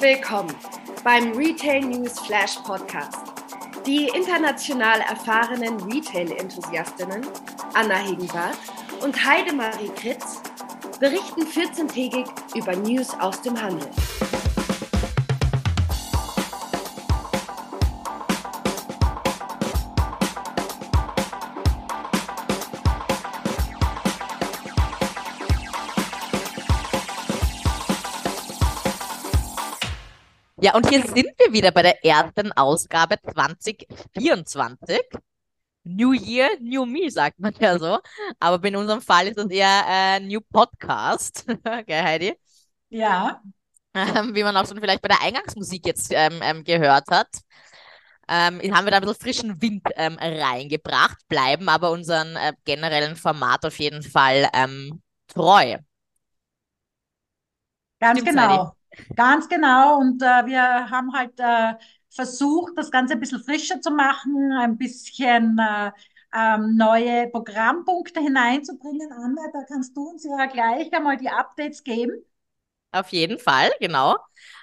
Willkommen beim Retail News Flash Podcast. Die international erfahrenen Retail-Enthusiastinnen Anna Hegenbart und Heidemarie Kritz berichten 14-tägig über News aus dem Handel. Ja, und hier sind wir wieder bei der ersten Ausgabe 2024. New Year, New Me, sagt man ja so. Aber in unserem Fall ist es eher äh, New Podcast. Gell, Heidi? Ja. Ähm, wie man auch schon vielleicht bei der Eingangsmusik jetzt ähm, ähm, gehört hat. Ähm, haben wir da ein bisschen frischen Wind ähm, reingebracht, bleiben aber unseren äh, generellen Format auf jeden Fall ähm, treu. Ganz Stimmt's, genau. Ganz genau. Und äh, wir haben halt äh, versucht, das Ganze ein bisschen frischer zu machen, ein bisschen äh, ähm, neue Programmpunkte hineinzubringen. Anna, da kannst du uns ja gleich einmal die Updates geben. Auf jeden Fall, genau.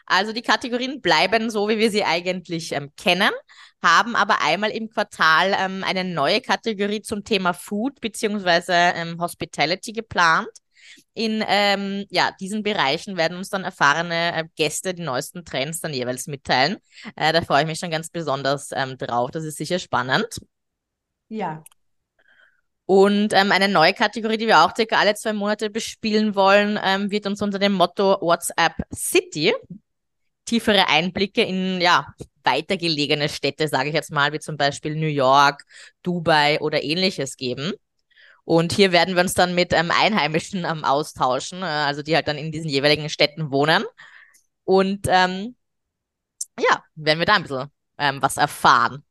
Also die Kategorien bleiben so, wie wir sie eigentlich ähm, kennen, haben aber einmal im Quartal ähm, eine neue Kategorie zum Thema Food beziehungsweise ähm, Hospitality geplant. In ähm, ja, diesen Bereichen werden uns dann erfahrene äh, Gäste die neuesten Trends dann jeweils mitteilen. Äh, da freue ich mich schon ganz besonders ähm, drauf. Das ist sicher spannend. Ja. Und ähm, eine neue Kategorie, die wir auch circa alle zwei Monate bespielen wollen, ähm, wird uns unter dem Motto WhatsApp City tiefere Einblicke in ja weitergelegene Städte, sage ich jetzt mal, wie zum Beispiel New York, Dubai oder ähnliches geben. Und hier werden wir uns dann mit ähm, Einheimischen ähm, austauschen, äh, also die halt dann in diesen jeweiligen Städten wohnen. Und ähm, ja, werden wir da ein bisschen ähm, was erfahren.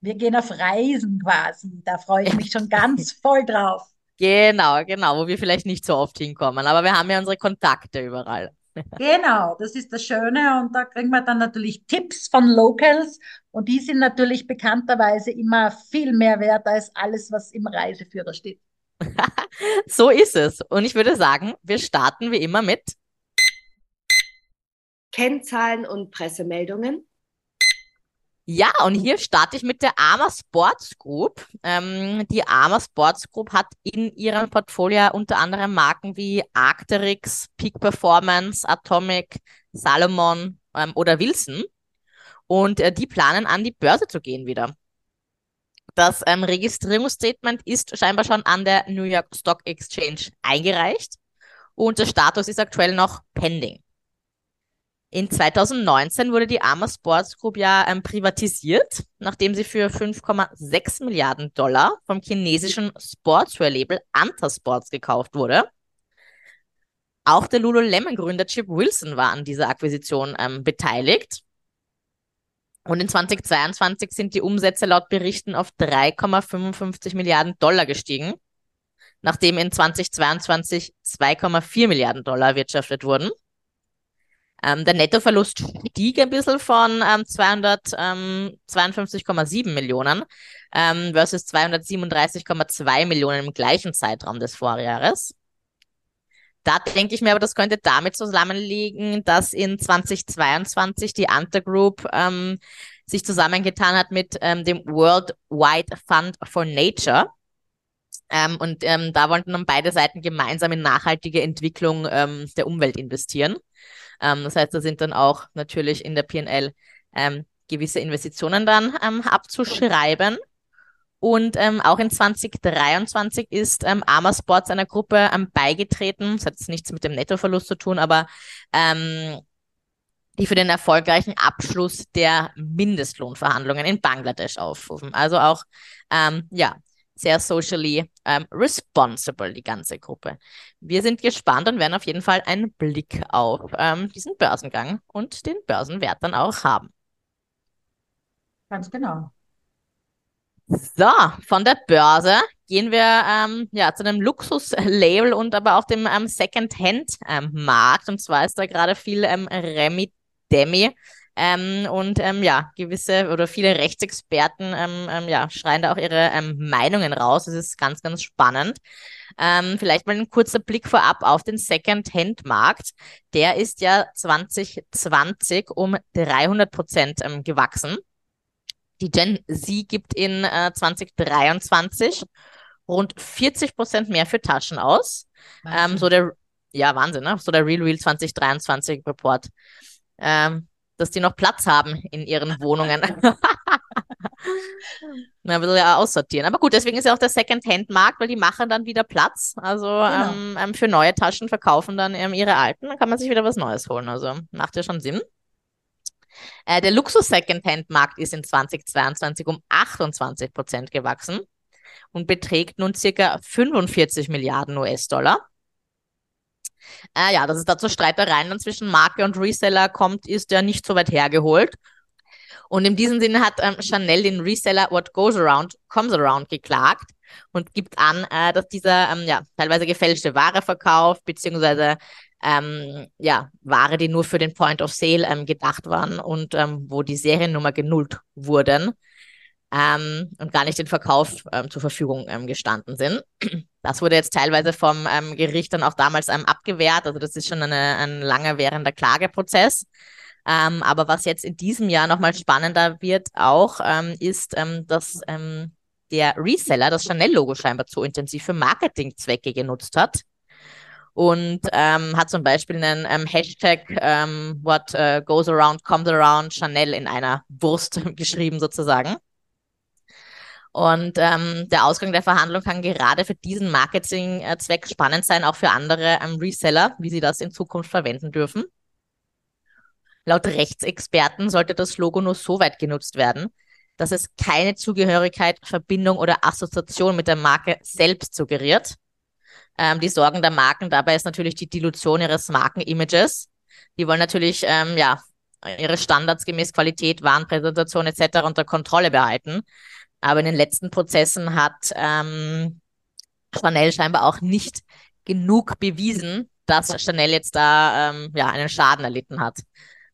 Wir gehen auf Reisen quasi. Da freue ich mich schon ganz voll drauf. Genau, genau, wo wir vielleicht nicht so oft hinkommen. Aber wir haben ja unsere Kontakte überall. Genau, das ist das Schöne. Und da kriegen wir dann natürlich Tipps von Locals. Und die sind natürlich bekannterweise immer viel mehr wert als alles, was im Reiseführer steht. so ist es. Und ich würde sagen, wir starten wie immer mit Kennzahlen und Pressemeldungen. Ja, und hier starte ich mit der Arma Sports Group. Ähm, die Arma Sports Group hat in ihrem Portfolio unter anderem Marken wie Arcteryx, Peak Performance, Atomic, Salomon ähm, oder Wilson. Und äh, die planen an die Börse zu gehen wieder. Das ähm, Registrierungsstatement ist scheinbar schon an der New York Stock Exchange eingereicht und der Status ist aktuell noch pending. In 2019 wurde die Arma Sports Group ja ähm, privatisiert, nachdem sie für 5,6 Milliarden Dollar vom chinesischen Sportswear-Label Anta Sports gekauft wurde. Auch der Lululemon-Gründer Chip Wilson war an dieser Akquisition ähm, beteiligt. Und in 2022 sind die Umsätze laut Berichten auf 3,55 Milliarden Dollar gestiegen, nachdem in 2022 2,4 Milliarden Dollar erwirtschaftet wurden. Ähm, der Nettoverlust stieg ein bisschen von ähm, 252,7 Millionen ähm, versus 237,2 Millionen im gleichen Zeitraum des Vorjahres. Da denke ich mir aber, das könnte damit zusammenliegen, dass in 2022 die Anta Group ähm, sich zusammengetan hat mit ähm, dem World Wide Fund for Nature. Ähm, und ähm, da wollten dann beide Seiten gemeinsam in nachhaltige Entwicklung ähm, der Umwelt investieren. Ähm, das heißt, da sind dann auch natürlich in der PNL ähm, gewisse Investitionen dann ähm, abzuschreiben. Und ähm, auch in 2023 ist ähm, Arma Sports einer Gruppe ähm, beigetreten. Das hat jetzt nichts mit dem Nettoverlust zu tun, aber ähm, die für den erfolgreichen Abschluss der Mindestlohnverhandlungen in Bangladesch aufrufen. Also auch ähm, ja sehr socially ähm, responsible, die ganze Gruppe. Wir sind gespannt und werden auf jeden Fall einen Blick auf ähm, diesen Börsengang und den Börsenwert dann auch haben. Ganz genau. So, von der Börse gehen wir ähm, ja, zu einem Luxus-Label und aber auch dem ähm, Second-Hand-Markt. und zwar ist da gerade viel ähm, Remi Demi Ähm, und ähm, ja, gewisse oder viele Rechtsexperten ähm, ähm, ja, schreien da auch ihre ähm, Meinungen raus. Das ist ganz, ganz spannend. Ähm, vielleicht mal ein kurzer Blick vorab auf den Second-Hand-Markt. Der ist ja 2020 um 300 Prozent ähm, gewachsen. Die Gen Z gibt in äh, 2023 rund 40 Prozent mehr für Taschen aus. Ähm, so der, ja, Wahnsinn, ne? So der Real Real 2023 Report. Ähm, dass die noch Platz haben in ihren Wohnungen. Na, will ja aussortieren. Aber gut, deswegen ist ja auch der Second-Hand-Markt, weil die machen dann wieder Platz. Also genau. ähm, ähm, für neue Taschen verkaufen dann ähm, ihre alten. Dann kann man sich wieder was Neues holen. Also macht ja schon Sinn. Äh, der Luxus-Second-Hand-Markt ist in 2022 um 28 Prozent gewachsen und beträgt nun circa 45 Milliarden US-Dollar. Äh, ja, dass es da zu Streitereien zwischen Marke und Reseller kommt, ist ja nicht so weit hergeholt. Und in diesem Sinne hat ähm, Chanel den Reseller What Goes Around Comes Around geklagt und gibt an, äh, dass dieser ähm, ja, teilweise gefälschte Ware verkauft, beziehungsweise ähm, ja, Ware, die nur für den Point of Sale ähm, gedacht waren und ähm, wo die Seriennummer genullt wurden ähm, und gar nicht den Verkauf ähm, zur Verfügung ähm, gestanden sind. Das wurde jetzt teilweise vom ähm, Gericht dann auch damals ähm, abgewehrt. Also das ist schon eine, ein lange währender Klageprozess. Ähm, aber was jetzt in diesem Jahr nochmal spannender wird auch, ist, dass der Reseller das Chanel-Logo scheinbar zu intensiv für Marketingzwecke genutzt hat und ähm, hat zum Beispiel einen ähm, Hashtag ähm, What uh, goes around comes around Chanel in einer Wurst geschrieben sozusagen. Und ähm, der Ausgang der Verhandlung kann gerade für diesen Marketingzweck spannend sein, auch für andere ähm, Reseller, wie sie das in Zukunft verwenden dürfen. Laut Rechtsexperten sollte das Logo nur so weit genutzt werden, dass es keine Zugehörigkeit, Verbindung oder Assoziation mit der Marke selbst suggeriert. Ähm, die Sorgen der Marken dabei ist natürlich die Dilution ihres Markenimages. Die wollen natürlich ähm, ja ihre Standards gemäß Qualität, Warenpräsentation etc. unter Kontrolle behalten. Aber in den letzten Prozessen hat ähm, Chanel scheinbar auch nicht genug bewiesen, dass Chanel jetzt da ähm, ja, einen Schaden erlitten hat.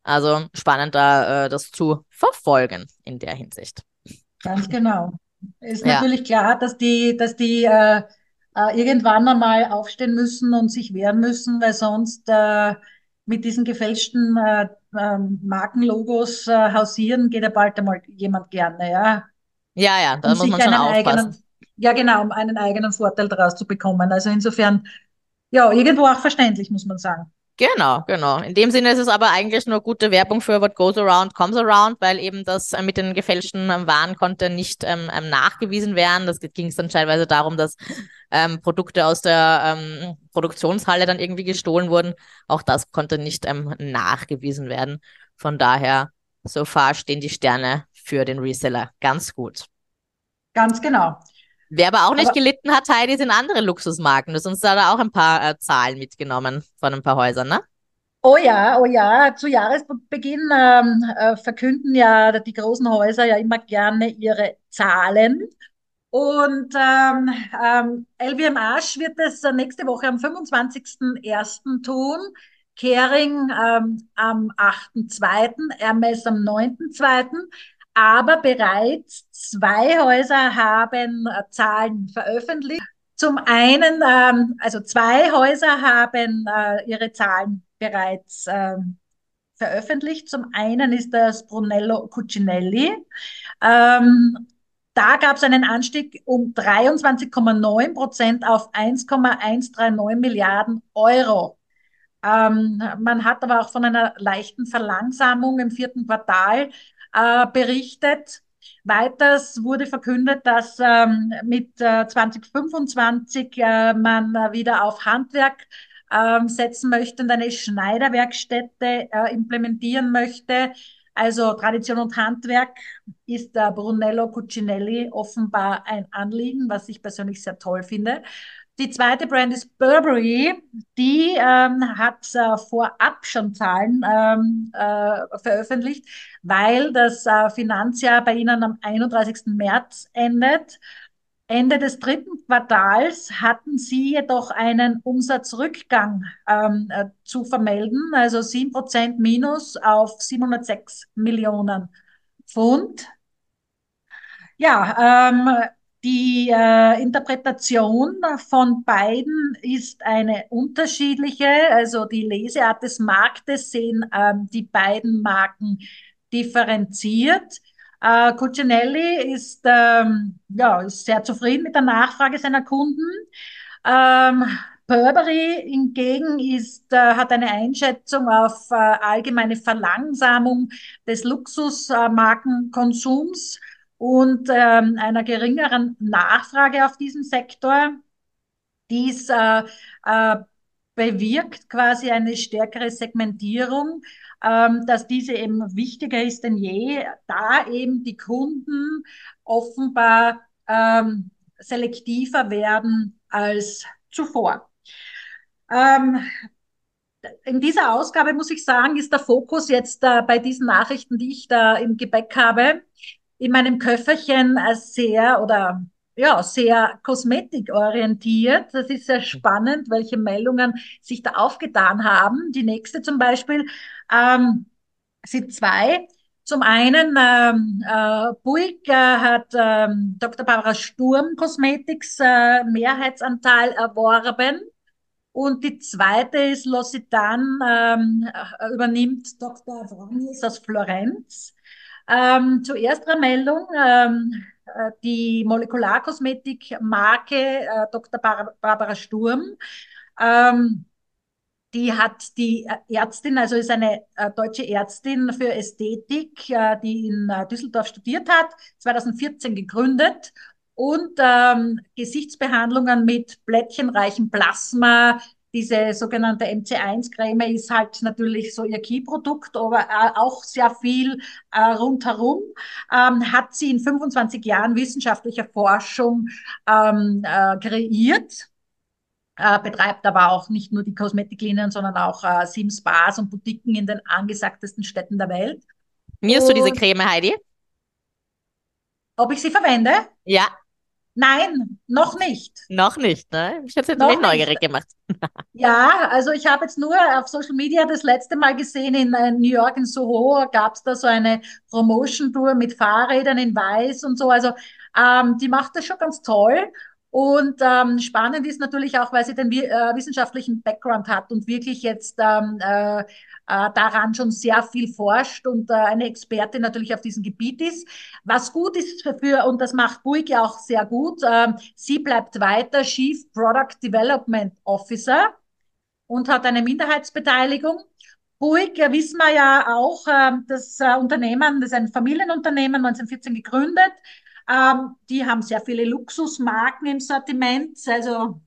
Also spannend, da äh, das zu verfolgen in der Hinsicht. Ganz genau. Ist ja. natürlich klar, dass die, dass die äh, äh, irgendwann einmal aufstehen müssen und sich wehren müssen, weil sonst äh, mit diesen gefälschten äh, ähm, Markenlogos äh, hausieren geht ja bald einmal jemand gerne, ja. Ja, ja, da um muss man schon aufpassen. Eigenen, ja, genau, um einen eigenen Vorteil daraus zu bekommen. Also insofern, ja, irgendwo auch verständlich, muss man sagen. Genau, genau. In dem Sinne ist es aber eigentlich nur gute Werbung für What Goes Around Comes Around, weil eben das äh, mit den gefälschten ähm, Waren konnte nicht ähm, ähm nachgewiesen werden. Das ging es dann teilweise darum, dass ähm, Produkte aus der ähm, Produktionshalle dann irgendwie gestohlen wurden. Auch das konnte nicht ähm, nachgewiesen werden. Von daher, so far stehen die Sterne für den Reseller. Ganz gut. Ganz genau. Wer aber auch nicht aber, gelitten hat, Heidi, sind andere Luxusmarken. Du hast uns da auch ein paar äh, Zahlen mitgenommen von ein paar Häusern, ne? Oh ja, oh ja. Zu Jahresbeginn ähm, äh, verkünden ja die großen Häuser ja immer gerne ihre Zahlen. Und ähm, ähm, LVMH wird es nächste Woche am 25.01. tun. Kering ähm, am 8.2., Hermes am 9.2. Aber bereits zwei Häuser haben äh, Zahlen veröffentlicht. Zum einen, ähm, also zwei Häuser haben äh, ihre Zahlen bereits ähm, veröffentlicht. Zum einen ist das Brunello Cucinelli. Ähm, da gab es einen Anstieg um 23,9 Prozent auf 1,139 Milliarden Euro. Ähm, man hat aber auch von einer leichten Verlangsamung im vierten Quartal äh, berichtet. Weiters wurde verkündet, dass ähm, mit äh, 2025 äh, man wieder auf Handwerk ähm, setzen möchte und eine Schneiderwerkstätte äh, implementieren möchte. Also Tradition und Handwerk ist der Brunello Cucinelli offenbar ein Anliegen, was ich persönlich sehr toll finde. Die zweite Brand ist Burberry. Die ähm, hat äh, vorab schon Zahlen ähm, äh, veröffentlicht, weil das äh, Finanzjahr bei ihnen am 31. März endet. Ende des dritten Quartals hatten sie jedoch einen Umsatzrückgang ähm, äh, zu vermelden, also 7% minus auf 706 Millionen Pfund. Ja, ähm, die äh, Interpretation von beiden ist eine unterschiedliche. Also die Leseart des Marktes sehen ähm, die beiden Marken differenziert. Äh, Cucinelli ist, ähm, ja, ist sehr zufrieden mit der Nachfrage seiner Kunden. Ähm, Burberry hingegen ist, äh, hat eine Einschätzung auf äh, allgemeine Verlangsamung des Luxusmarkenkonsums und ähm, einer geringeren Nachfrage auf diesem Sektor. Dies äh, äh, bewirkt quasi eine stärkere Segmentierung, ähm, dass diese eben wichtiger ist denn je, da eben die Kunden offenbar ähm, selektiver werden als zuvor. Ähm, in dieser Ausgabe muss ich sagen, ist der Fokus jetzt äh, bei diesen Nachrichten, die ich da im Gepäck habe, in meinem Köfferchen sehr oder ja, sehr kosmetikorientiert. Das ist sehr spannend, welche Meldungen sich da aufgetan haben. Die nächste zum Beispiel ähm, sind zwei. Zum einen, ähm, äh, Buick äh, hat ähm, Dr. Barbara Sturm Cosmetics äh, Mehrheitsanteil erworben. Und die zweite ist L'Occitane ähm, äh, übernimmt Dr. Vronis aus Florenz. Ähm, zur ersten Meldung. Ähm, äh, die Molekularkosmetikmarke äh, Dr. Bar Barbara Sturm. Ähm, die hat die Ärztin, also ist eine äh, deutsche Ärztin für Ästhetik, äh, die in äh, Düsseldorf studiert hat, 2014 gegründet und ähm, Gesichtsbehandlungen mit blättchenreichem Plasma diese sogenannte MC1-Creme ist halt natürlich so ihr Key-Produkt, aber äh, auch sehr viel äh, rundherum. Ähm, hat sie in 25 Jahren wissenschaftlicher Forschung ähm, äh, kreiert. Äh, betreibt aber auch nicht nur die Kosmetiklinien, sondern auch äh, sieben Spas und Boutiquen in den angesagtesten Städten der Welt. Mirst du diese Creme, Heidi? Ob ich sie verwende? Ja. Nein, noch nicht. Noch nicht, ne? Ich hätte jetzt neugierig gemacht. ja, also ich habe jetzt nur auf Social Media das letzte Mal gesehen, in äh, New York, in Soho, gab es da so eine Promotion-Tour mit Fahrrädern in Weiß und so. Also ähm, die macht das schon ganz toll. Und ähm, spannend ist natürlich auch, weil sie den äh, wissenschaftlichen Background hat und wirklich jetzt ähm, äh, äh, daran schon sehr viel forscht und äh, eine Expertin natürlich auf diesem Gebiet ist. Was gut ist für, und das macht Buig ja auch sehr gut, äh, sie bleibt weiter Chief Product Development Officer und hat eine Minderheitsbeteiligung. Buig, ja, wissen wir ja auch, äh, das äh, Unternehmen, das ist ein Familienunternehmen, 1914 gegründet, ähm, die haben sehr viele Luxusmarken im Sortiment, also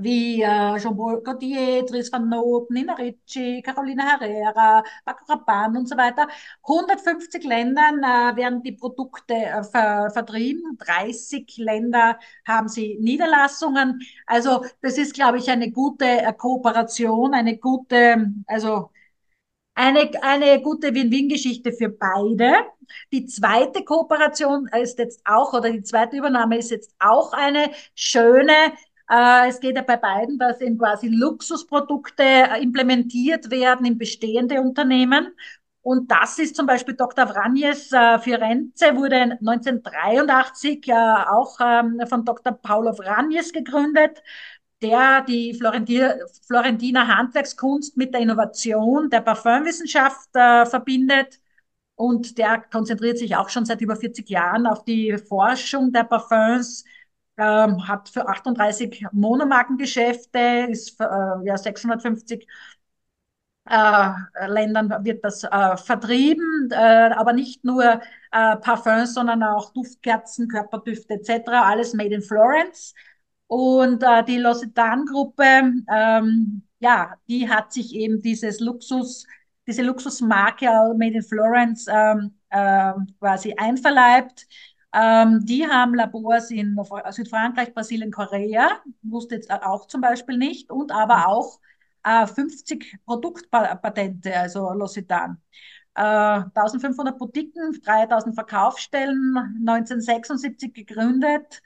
wie äh, Jean-Paul Gaultier, Dries van Noten, Nina Ricci, Carolina Herrera, Paco Rabanne und so weiter. 150 Ländern äh, werden die Produkte äh, ver vertrieben. 30 Länder haben sie Niederlassungen. Also das ist, glaube ich, eine gute äh, Kooperation, eine gute, also eine, eine gute Win-Win-Geschichte für beide. Die zweite Kooperation ist jetzt auch, oder die zweite Übernahme ist jetzt auch eine schöne. Äh, es geht ja bei beiden, dass eben quasi Luxusprodukte implementiert werden in bestehende Unternehmen. Und das ist zum Beispiel Dr. Vranjes äh, Firenze, wurde 1983 äh, auch ähm, von Dr. Paulo Vranjes gegründet der die Florentiner Handwerkskunst mit der Innovation der Parfümwissenschaft äh, verbindet. Und der konzentriert sich auch schon seit über 40 Jahren auf die Forschung der Parfums, ähm, hat für 38 Monomarkengeschäfte, ist äh, ja 650 äh, Ländern wird das äh, vertrieben, äh, aber nicht nur äh, Parfums, sondern auch Duftkerzen, Körperdüfte etc., alles made in Florence. Und äh, die L'Occitane-Gruppe, ähm, ja, die hat sich eben dieses Luxus, diese Luxusmarke Made in Florence ähm, äh, quasi einverleibt. Ähm, die haben Labors in Südfrankreich, Brasilien, Korea, wusste jetzt auch zum Beispiel nicht, und aber mhm. auch äh, 50 Produktpatente, also L'Occitane. Äh, 1500 Boutiquen, 3000 Verkaufsstellen, 1976 gegründet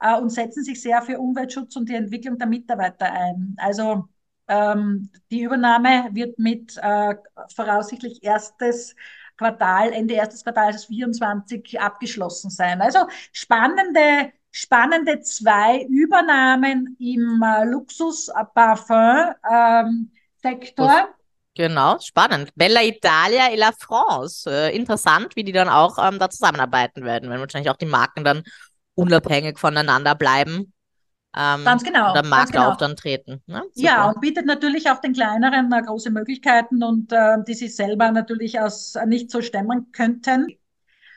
äh, und setzen sich sehr für Umweltschutz und die Entwicklung der Mitarbeiter ein. Also ähm, die Übernahme wird mit äh, voraussichtlich erstes Quartal, Ende erstes Quartals 24 abgeschlossen sein. Also spannende, spannende zwei Übernahmen im äh, Luxus-Parfum-Sektor. Ähm, genau, spannend. Bella Italia e la France. Äh, interessant, wie die dann auch ähm, da zusammenarbeiten werden, wenn wahrscheinlich auch die Marken dann unabhängig voneinander bleiben. Ähm, ganz genau. Und am Markt genau. auch dann treten. Ne? Ja, und bietet natürlich auch den kleineren äh, große Möglichkeiten und äh, die sich selber natürlich aus äh, nicht so stemmen könnten.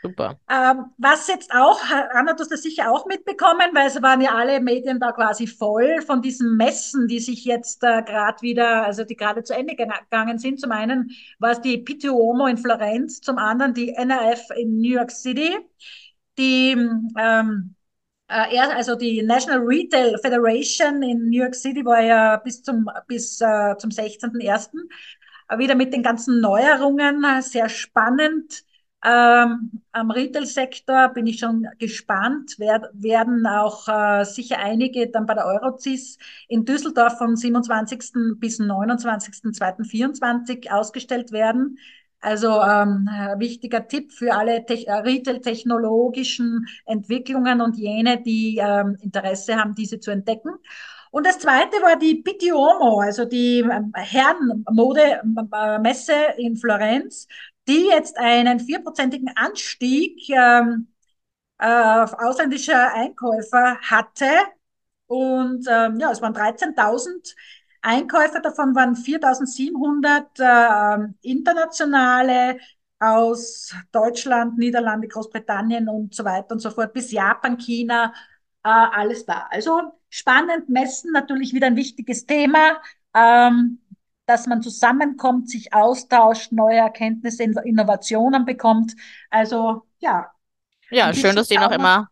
Super. Ähm, was jetzt auch, Anna, du hast das sicher auch mitbekommen, weil es waren ja alle Medien da quasi voll von diesen Messen, die sich jetzt äh, gerade wieder, also die gerade zu Ende gegangen sind. Zum einen war es die Pitti in Florenz, zum anderen die NRF in New York City, die ähm, äh, also die National Retail Federation in New York City war ja bis zum, bis, äh, zum 16.01. wieder mit den ganzen Neuerungen äh, sehr spannend. Ähm, am Retail-Sektor bin ich schon gespannt, Wer, werden auch äh, sicher einige dann bei der Eurocis in Düsseldorf vom 27. bis 29.02.24 ausgestellt werden. Also ähm, wichtiger Tipp für alle äh, Retail-technologischen Entwicklungen und jene, die ähm, Interesse haben, diese zu entdecken. Und das zweite war die Pitti Uomo, also die ähm, Herrenmode-Messe in Florenz, die jetzt einen vierprozentigen Anstieg ähm, äh, auf ausländische Einkäufer hatte. Und ähm, ja, es waren 13.000 Einkäufer, davon waren 4.700 äh, internationale aus Deutschland, Niederlande, Großbritannien und so weiter und so fort, bis Japan, China, äh, alles da. Also spannend, Messen natürlich wieder ein wichtiges Thema, ähm, dass man zusammenkommt, sich austauscht, neue Erkenntnisse, Innovationen bekommt. Also ja. Ja, schön, dass die noch immer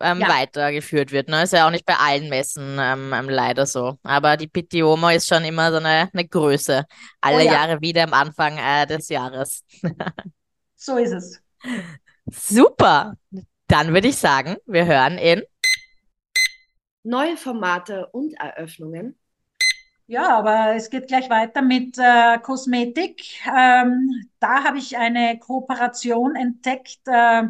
ähm, ja. weitergeführt wird. Ne? Ist ja auch nicht bei allen Messen ähm, ähm, leider so. Aber die Pitioma ist schon immer so eine, eine Größe. Alle oh, ja. Jahre wieder am Anfang äh, des Jahres. so ist es. Super. Dann würde ich sagen, wir hören in neue Formate und Eröffnungen. Ja, aber es geht gleich weiter mit äh, Kosmetik. Ähm, da habe ich eine Kooperation entdeckt, äh,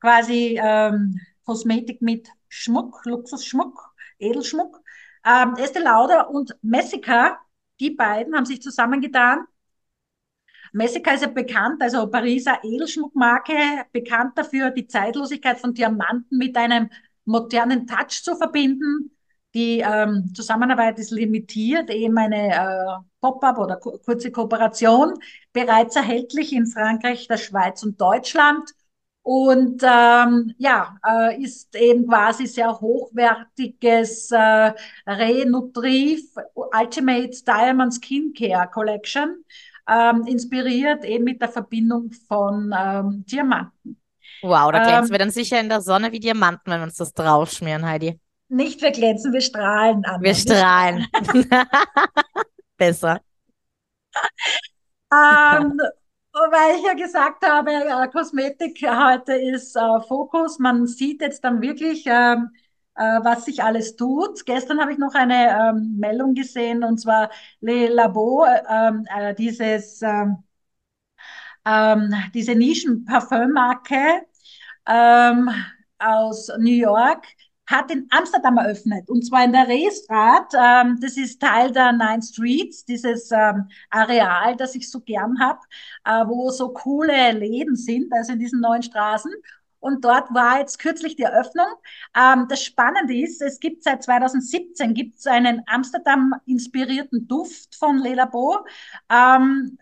quasi ähm, Kosmetik mit Schmuck, Luxusschmuck, Edelschmuck. Ähm, Estee Lauder und Messica, die beiden haben sich zusammengetan. Messica ist ja bekannt, also Pariser Edelschmuckmarke, bekannt dafür, die Zeitlosigkeit von Diamanten mit einem modernen Touch zu verbinden. Die ähm, Zusammenarbeit ist limitiert, eben eine äh, Pop-up oder kurze Kooperation, bereits erhältlich in Frankreich, der Schweiz und Deutschland. Und ähm, ja, äh, ist eben quasi sehr hochwertiges äh, Renutriv Ultimate Diamond Skincare Collection, ähm, inspiriert eben mit der Verbindung von ähm, Diamanten. Wow, da glänzen ähm, wir dann sicher in der Sonne wie Diamanten, wenn wir uns das draufschmieren, Heidi. Nicht wir glänzen, wir strahlen an. Wir strahlen. Besser. ähm, weil ich ja gesagt habe, äh, Kosmetik heute ist äh, Fokus. Man sieht jetzt dann wirklich, ähm, äh, was sich alles tut. Gestern habe ich noch eine ähm, Meldung gesehen und zwar Le Labo, ähm, äh, dieses, diese Nischen-Parfümmarke aus New York hat in Amsterdam eröffnet und zwar in der Reestraat. Ähm, das ist Teil der Nine Streets, dieses ähm, Areal, das ich so gern habe, äh, wo so coole Läden sind, also in diesen neuen Straßen. Und dort war jetzt kürzlich die Eröffnung. Ähm, das Spannende ist, es gibt seit 2017 gibt es einen Amsterdam-inspirierten Duft von Le Labo. Ähm,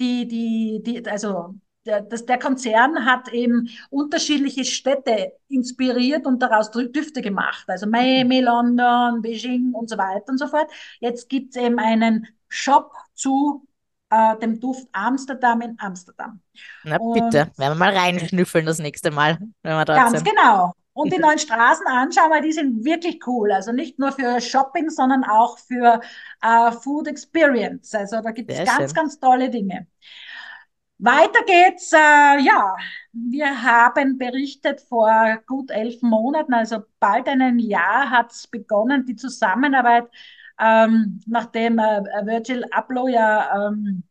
die, die, die, also der, das, der Konzern hat eben unterschiedliche Städte inspiriert und daraus Düfte gemacht. Also Miami, London, Beijing und so weiter und so fort. Jetzt gibt es eben einen Shop zu äh, dem Duft Amsterdam in Amsterdam. Na und bitte, werden wir mal reinschnüffeln das nächste Mal, wenn wir dort Ganz sind. genau. Und die neuen Straßen anschauen, weil die sind wirklich cool. Also nicht nur für Shopping, sondern auch für äh, Food Experience. Also da gibt es ganz, schön. ganz tolle Dinge. Weiter geht's, äh, ja, wir haben berichtet vor gut elf Monaten, also bald einem Jahr hat es begonnen, die Zusammenarbeit, ähm, nachdem äh, Virgil Abloh ja, ähm,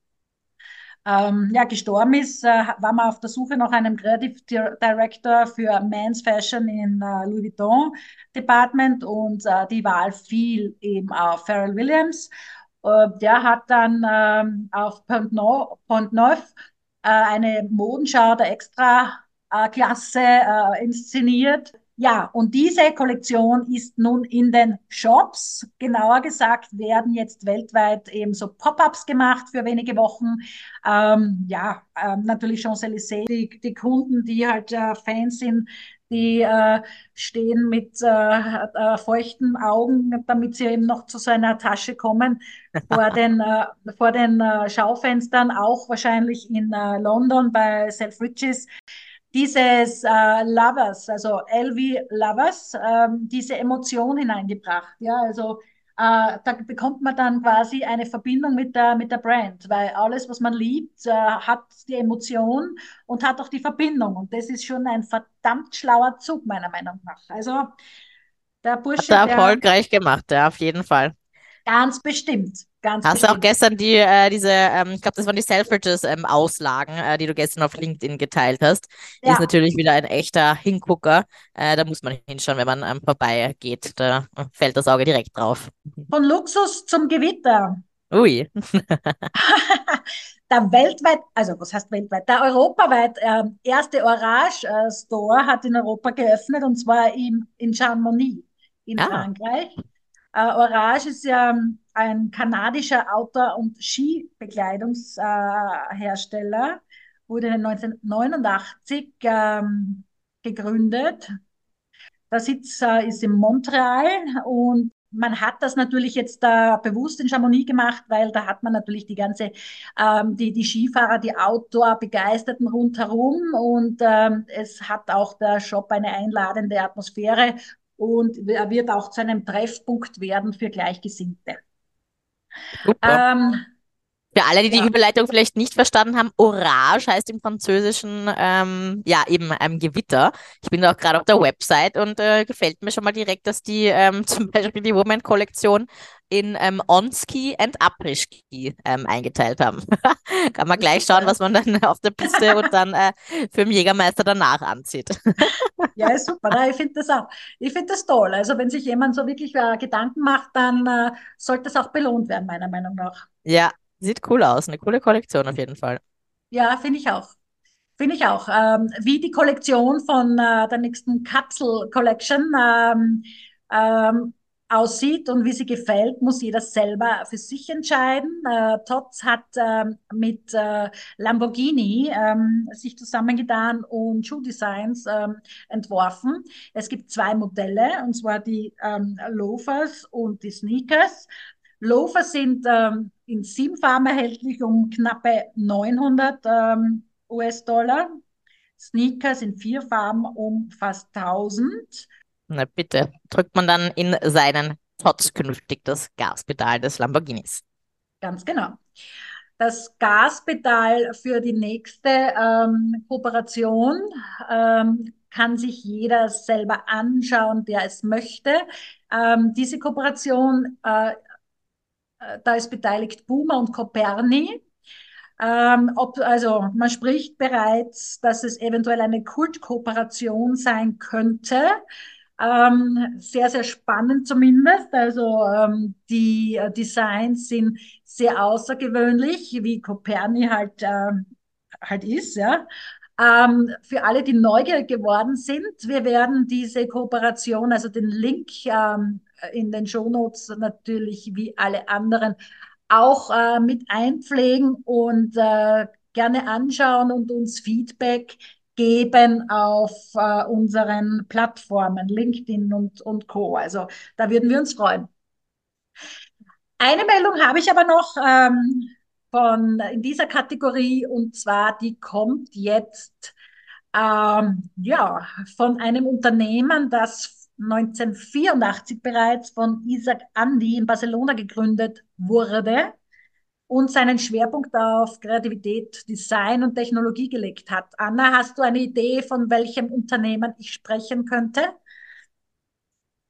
ähm, ja gestorben ist, äh, waren wir auf der Suche nach einem Creative Director für Men's Fashion in äh, Louis Vuitton Department und äh, die Wahl fiel eben auf Pharrell Williams. Äh, der hat dann ähm, auf Pont Neuf äh, eine Modenschau der Extra-Klasse äh, inszeniert. Ja, und diese Kollektion ist nun in den Shops. Genauer gesagt werden jetzt weltweit eben so Pop-ups gemacht für wenige Wochen. Ähm, ja, ähm, natürlich Champs-Élysées, die, die Kunden, die halt äh, Fans sind, die äh, stehen mit äh, äh, feuchten Augen, damit sie eben noch zu seiner Tasche kommen, vor den, äh, vor den äh, Schaufenstern, auch wahrscheinlich in äh, London bei Selfridges. Dieses Lovers, also LV Lovers, ähm, diese Emotion hineingebracht. Ja, also äh, da bekommt man dann quasi eine Verbindung mit der, mit der Brand, weil alles, was man liebt, äh, hat die Emotion und hat auch die Verbindung. Und das ist schon ein verdammt schlauer Zug, meiner Meinung nach. Also der Bursche. Hat er erfolgreich gemacht, ja, auf jeden Fall. Ganz bestimmt. Ganz Hast du auch gestern die, äh, diese, ähm, ich glaube, das waren die Selfridges-Auslagen, ähm, äh, die du gestern auf LinkedIn geteilt hast. Ja. ist natürlich wieder ein echter Hingucker. Äh, da muss man hinschauen, wenn man ähm, vorbeigeht. Da fällt das Auge direkt drauf. Von Luxus zum Gewitter. Ui. der weltweit, also was heißt weltweit, der europaweit äh, erste Orange äh, Store hat in Europa geöffnet und zwar in, in Chamonix in ah. Frankreich. Äh, Orange ist ja ähm, ein kanadischer Outdoor- und Skibekleidungshersteller, wurde 1989 ähm, gegründet. Der Sitz äh, ist in Montreal und man hat das natürlich jetzt äh, bewusst in Chamonix gemacht, weil da hat man natürlich die ganze, ähm, die, die Skifahrer, die Outdoor-Begeisterten rundherum und ähm, es hat auch der Shop eine einladende Atmosphäre und er wird auch zu einem Treffpunkt werden für Gleichgesinnte. Ähm, für alle, die ja. die Überleitung vielleicht nicht verstanden haben, Orage heißt im Französischen ähm, ja eben ähm, Gewitter. Ich bin da auch gerade auf der Website und äh, gefällt mir schon mal direkt, dass die ähm, zum Beispiel die Woman-Kollektion in ähm, On-Ski und Après-Ski ähm, eingeteilt haben. Kann man gleich schauen, was man dann auf der Piste und dann äh, für den Jägermeister danach anzieht. ja, ist super. ich finde das auch. Ich finde das toll. Also wenn sich jemand so wirklich äh, Gedanken macht, dann äh, sollte das auch belohnt werden, meiner Meinung nach. Ja, sieht cool aus. Eine coole Kollektion auf jeden Fall. Ja, finde ich auch. Finde ich auch. Ähm, wie die Kollektion von äh, der nächsten Capsule Collection. Ähm, ähm, aussieht und wie sie gefällt, muss jeder selber für sich entscheiden. Äh, Tots hat ähm, mit äh, Lamborghini ähm, sich zusammengetan und Shoe Designs ähm, entworfen. Es gibt zwei Modelle, und zwar die ähm, Loafers und die Sneakers. Loafer sind ähm, in sieben Farben erhältlich um knappe 900 ähm, US-Dollar. Sneakers in vier Farben um fast 1000. Na bitte, drückt man dann in seinen Tots künftig das Gaspedal des Lamborghinis. Ganz genau. Das Gaspedal für die nächste ähm, Kooperation ähm, kann sich jeder selber anschauen, der es möchte. Ähm, diese Kooperation, äh, äh da ist beteiligt Boomer und Coperni. Ähm, ob, also man spricht bereits, dass es eventuell eine Kultkooperation sein könnte. Ähm, sehr, sehr spannend zumindest. Also ähm, die äh, Designs sind sehr außergewöhnlich, wie Coperni halt, äh, halt ist. Ja. Ähm, für alle, die neugierig geworden sind, wir werden diese Kooperation, also den Link ähm, in den Shownotes natürlich wie alle anderen auch äh, mit einpflegen und äh, gerne anschauen und uns Feedback geben auf äh, unseren Plattformen, LinkedIn und, und Co. Also da würden wir uns freuen. Eine Meldung habe ich aber noch ähm, von in dieser Kategorie und zwar die kommt jetzt ähm, ja von einem Unternehmen, das 1984 bereits von Isaac Andy in Barcelona gegründet wurde. Und seinen Schwerpunkt auf Kreativität, Design und Technologie gelegt hat. Anna, hast du eine Idee, von welchem Unternehmen ich sprechen könnte?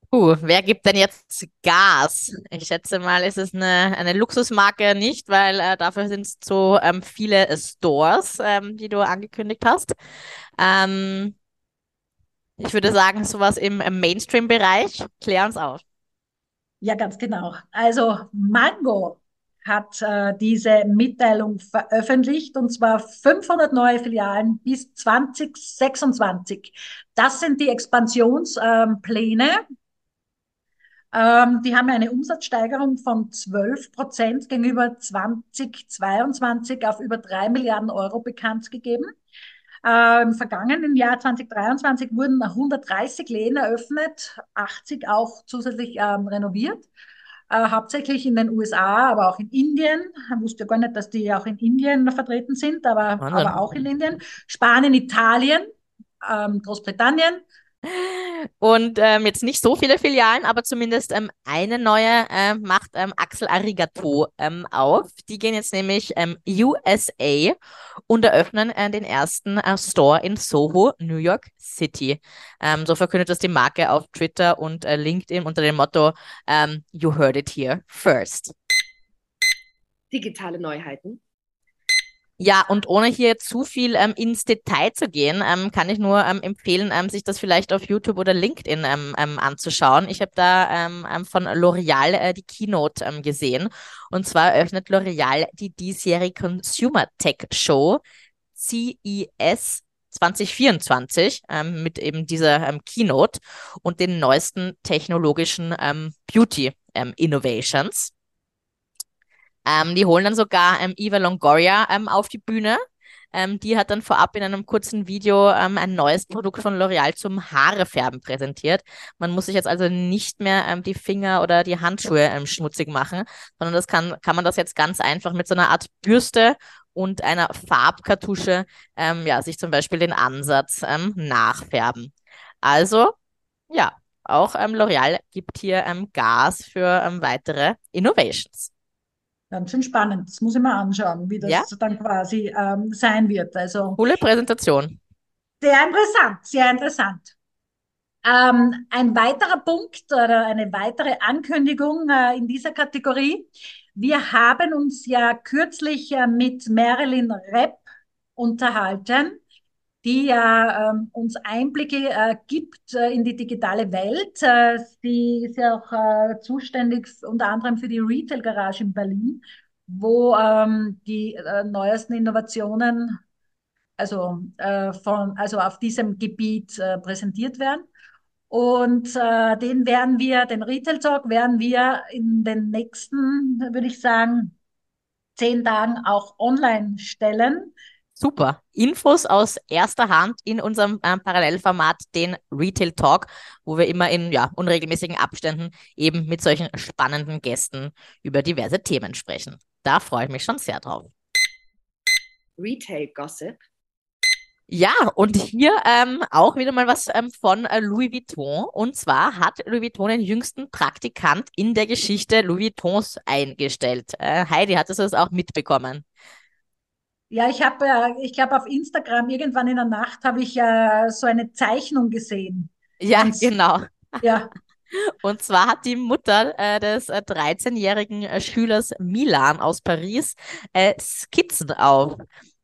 Puh, wer gibt denn jetzt Gas? Ich schätze mal, ist es eine, eine Luxusmarke nicht, weil äh, dafür sind es so ähm, viele Stores, ähm, die du angekündigt hast. Ähm, ich würde sagen, sowas im, im Mainstream-Bereich. Klär uns auf. Ja, ganz genau. Also Mango hat äh, diese Mitteilung veröffentlicht und zwar 500 neue Filialen bis 2026. Das sind die Expansionspläne. Ähm, die haben eine Umsatzsteigerung von 12 Prozent gegenüber 2022 auf über 3 Milliarden Euro bekannt gegeben. Äh, Im vergangenen Jahr 2023 wurden 130 Läden eröffnet, 80 auch zusätzlich ähm, renoviert. Äh, hauptsächlich in den USA, aber auch in Indien. Ich wusste gar nicht, dass die auch in Indien vertreten sind, aber, aber auch in Indien. Spanien, Italien, ähm, Großbritannien, und ähm, jetzt nicht so viele Filialen, aber zumindest ähm, eine neue äh, macht ähm, Axel Arigato ähm, auf. Die gehen jetzt nämlich ähm, USA und eröffnen äh, den ersten äh, Store in Soho, New York City. Ähm, so verkündet das die Marke auf Twitter und äh, LinkedIn unter dem Motto You heard it here first. Digitale Neuheiten. Ja, und ohne hier zu viel ähm, ins Detail zu gehen, ähm, kann ich nur ähm, empfehlen, ähm, sich das vielleicht auf YouTube oder LinkedIn ähm, ähm, anzuschauen. Ich habe da ähm, von L'Oreal äh, die Keynote ähm, gesehen. Und zwar eröffnet L'Oreal die diesjährige Consumer Tech Show CES 2024 ähm, mit eben dieser ähm, Keynote und den neuesten technologischen ähm, Beauty ähm, Innovations. Ähm, die holen dann sogar ähm, Eva Longoria ähm, auf die Bühne. Ähm, die hat dann vorab in einem kurzen Video ähm, ein neues Produkt von L'Oreal zum Haarefärben präsentiert. Man muss sich jetzt also nicht mehr ähm, die Finger oder die Handschuhe ähm, schmutzig machen, sondern das kann, kann man das jetzt ganz einfach mit so einer Art Bürste und einer Farbkartusche ähm, ja, sich zum Beispiel den Ansatz ähm, nachfärben. Also, ja, auch L'Oreal gibt hier Gas für weitere Innovations. Ganz schön spannend. Das muss ich mal anschauen, wie das ja? dann quasi ähm, sein wird. Also, Coole Präsentation. Sehr interessant, sehr interessant. Ähm, ein weiterer Punkt oder eine weitere Ankündigung äh, in dieser Kategorie. Wir haben uns ja kürzlich äh, mit Marilyn Repp unterhalten die ja ähm, uns Einblicke äh, gibt äh, in die digitale Welt. Äh, sie ist ja auch äh, zuständig unter anderem für die Retail Garage in Berlin, wo ähm, die äh, neuesten Innovationen also, äh, von, also auf diesem Gebiet präsentiert werden. Und den werden wir, den Retail Talk werden wir in den nächsten, würde ich sagen, zehn Tagen auch online stellen. Super. Infos aus erster Hand in unserem äh, Parallelformat, den Retail Talk, wo wir immer in ja, unregelmäßigen Abständen eben mit solchen spannenden Gästen über diverse Themen sprechen. Da freue ich mich schon sehr drauf. Retail Gossip. Ja, und hier ähm, auch wieder mal was ähm, von äh, Louis Vuitton. Und zwar hat Louis Vuitton den jüngsten Praktikant in der Geschichte Louis Vuittons eingestellt. Äh, Heidi, hattest du das auch mitbekommen? Ja, ich habe, äh, ich glaube, auf Instagram irgendwann in der Nacht habe ich äh, so eine Zeichnung gesehen. Ja, Und, genau. Ja. Und zwar hat die Mutter äh, des äh, 13-jährigen äh, Schülers Milan aus Paris äh, Skizzen auf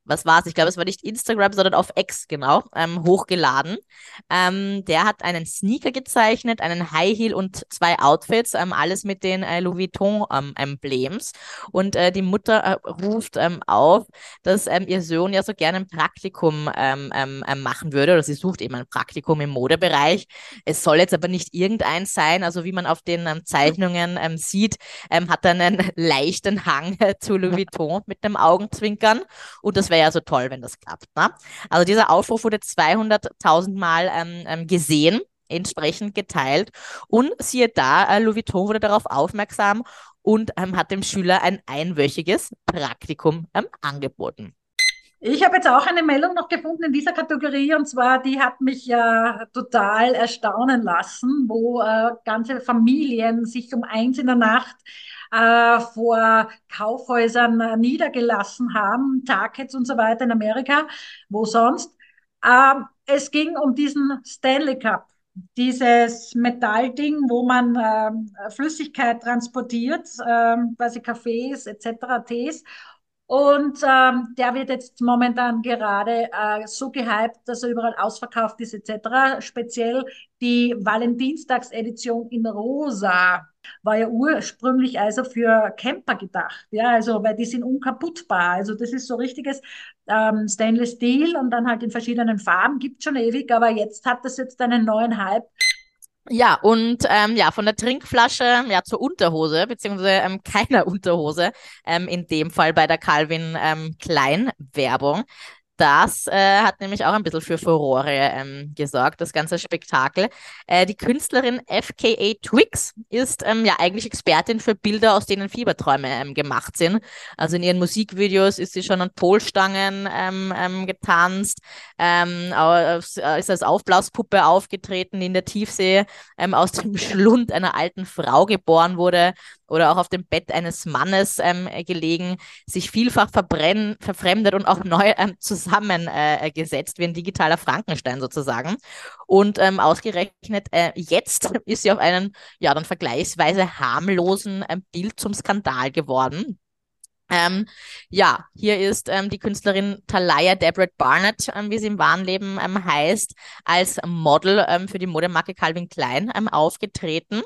was war es? Ich glaube, es war nicht Instagram, sondern auf X, genau, ähm, hochgeladen. Ähm, der hat einen Sneaker gezeichnet, einen High Heel und zwei Outfits, ähm, alles mit den äh, Louis Vuitton-Emblems. Ähm, und äh, die Mutter äh, ruft ähm, auf, dass ähm, ihr Sohn ja so gerne ein Praktikum machen würde, oder sie sucht eben ein Praktikum im Modebereich. Es soll jetzt aber nicht irgendein sein, also wie man auf den Zeichnungen sieht, hat er einen leichten Hang äh, zu Louis Vuitton mit dem Augenzwinkern. Und das wäre ja so toll, wenn das klappt. Ne? Also dieser Aufruf wurde 200.000 Mal ähm, ähm, gesehen, entsprechend geteilt. Und siehe da, äh, Louis Vuitton wurde darauf aufmerksam und ähm, hat dem Schüler ein einwöchiges Praktikum ähm, angeboten. Ich habe jetzt auch eine Meldung noch gefunden in dieser Kategorie und zwar, die hat mich ja total erstaunen lassen, wo äh, ganze Familien sich um eins in der Nacht äh, vor Kaufhäusern äh, niedergelassen haben, Targets und so weiter in Amerika, wo sonst. Ähm, es ging um diesen Stanley Cup, dieses Metallding, wo man äh, Flüssigkeit transportiert, äh, quasi Kaffees etc., Tees. Und ähm, der wird jetzt momentan gerade äh, so gehypt, dass er überall ausverkauft ist etc. Speziell die Valentinstagsedition in Rosa war ja ursprünglich also für Camper gedacht. Ja, also weil die sind unkaputtbar. Also das ist so richtiges ähm, Stainless Steel und dann halt in verschiedenen Farben gibt schon ewig, aber jetzt hat das jetzt einen neuen Hype ja, und ähm, ja, von der Trinkflasche ja zur Unterhose, beziehungsweise ähm, keiner Unterhose, ähm, in dem Fall bei der Calvin ähm, Klein Werbung. Das äh, hat nämlich auch ein bisschen für Furore ähm, gesorgt, das ganze Spektakel. Äh, die Künstlerin FKA Twix ist ähm, ja eigentlich Expertin für Bilder, aus denen Fieberträume ähm, gemacht sind. Also in ihren Musikvideos ist sie schon an Polstangen ähm, ähm, getanzt, ähm, ist als Aufblaspuppe aufgetreten, die in der Tiefsee aus dem Schlund einer alten Frau geboren wurde oder auch auf dem Bett eines Mannes ähm, gelegen, sich vielfach verbrennen, verfremdet und auch neu ähm, zusammengesetzt, äh, wie ein digitaler Frankenstein sozusagen. Und ähm, ausgerechnet äh, jetzt ist sie auf einen, ja, dann vergleichsweise harmlosen ähm, Bild zum Skandal geworden. Ähm, ja, hier ist ähm, die Künstlerin Talaya Debret Barnett, ähm, wie sie im wahren Leben ähm, heißt, als Model ähm, für die Modemarke Calvin Klein ähm, aufgetreten.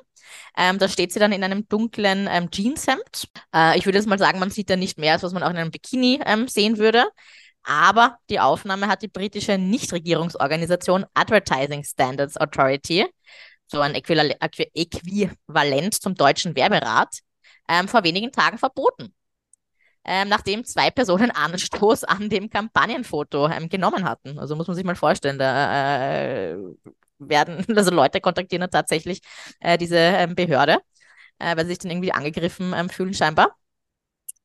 Da steht sie dann in einem dunklen Jeanshemd. Äh, ich würde jetzt mal sagen, man sieht da nicht mehr, als was man auch in einem Bikini sehen würde. Aber die Aufnahme hat die britische Nichtregierungsorganisation Advertising Standards Authority, so ein Äquivalent zum deutschen Werberat, vor wenigen Tagen verboten. Ähm, nachdem zwei Personen Anstoß an dem Kampagnenfoto ähm, genommen hatten. Also muss man sich mal vorstellen, da äh, werden, also Leute kontaktieren dann tatsächlich äh, diese ähm, Behörde, äh, weil sie sich dann irgendwie angegriffen ähm, fühlen scheinbar.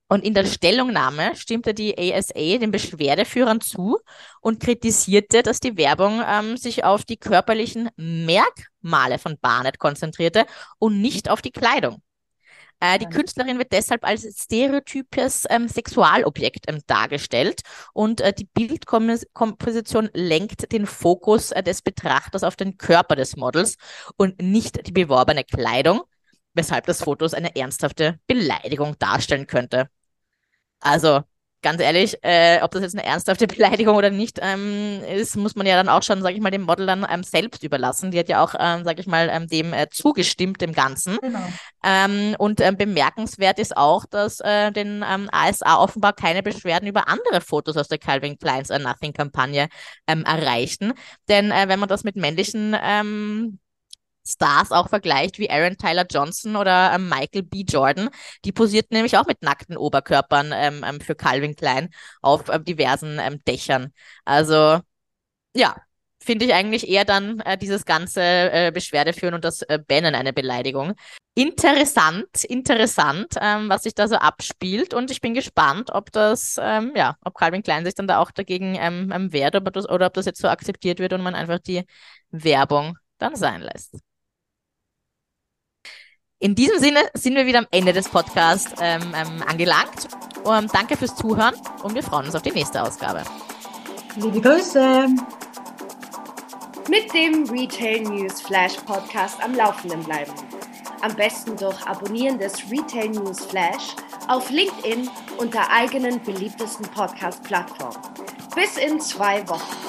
Und in der Stellungnahme stimmte die ASA den Beschwerdeführern zu und kritisierte, dass die Werbung ähm, sich auf die körperlichen Merkmale von Barnett konzentrierte und nicht auf die Kleidung. Äh, die Künstlerin wird deshalb als stereotypes ähm, Sexualobjekt ähm, dargestellt und äh, die Bildkomposition lenkt den Fokus äh, des Betrachters auf den Körper des Models und nicht die beworbene Kleidung, weshalb das Fotos eine ernsthafte Beleidigung darstellen könnte. Also ganz ehrlich, äh, ob das jetzt eine ernsthafte Beleidigung oder nicht ähm, ist, muss man ja dann auch schon, sage ich mal, dem Model dann ähm, selbst überlassen. Die hat ja auch, ähm, sage ich mal, ähm, dem äh, zugestimmt, dem Ganzen. Genau. Ähm, und ähm, bemerkenswert ist auch, dass äh, den ähm, ASA offenbar keine Beschwerden über andere Fotos aus der Calvin Kleins A Nothing-Kampagne ähm, erreichten. Denn äh, wenn man das mit männlichen ähm, Stars auch vergleicht wie Aaron Tyler Johnson oder ähm, Michael B. Jordan. Die posierten nämlich auch mit nackten Oberkörpern ähm, ähm, für Calvin Klein auf ähm, diversen ähm, Dächern. Also ja, finde ich eigentlich eher dann äh, dieses ganze äh, Beschwerde führen und das äh, Bannen eine Beleidigung. Interessant, interessant, ähm, was sich da so abspielt und ich bin gespannt, ob das, ja, ob Calvin Klein sich dann da auch dagegen wehrt ob das, oder ob das jetzt so akzeptiert wird und man einfach die Werbung dann sein lässt. In diesem Sinne sind wir wieder am Ende des Podcasts ähm, ähm, angelangt. Um, danke fürs Zuhören und wir freuen uns auf die nächste Ausgabe. Liebe Grüße! Mit dem Retail News Flash Podcast am Laufenden bleiben. Am besten durch Abonnieren des Retail News Flash auf LinkedIn unter eigenen beliebtesten Podcast-Plattformen. Bis in zwei Wochen.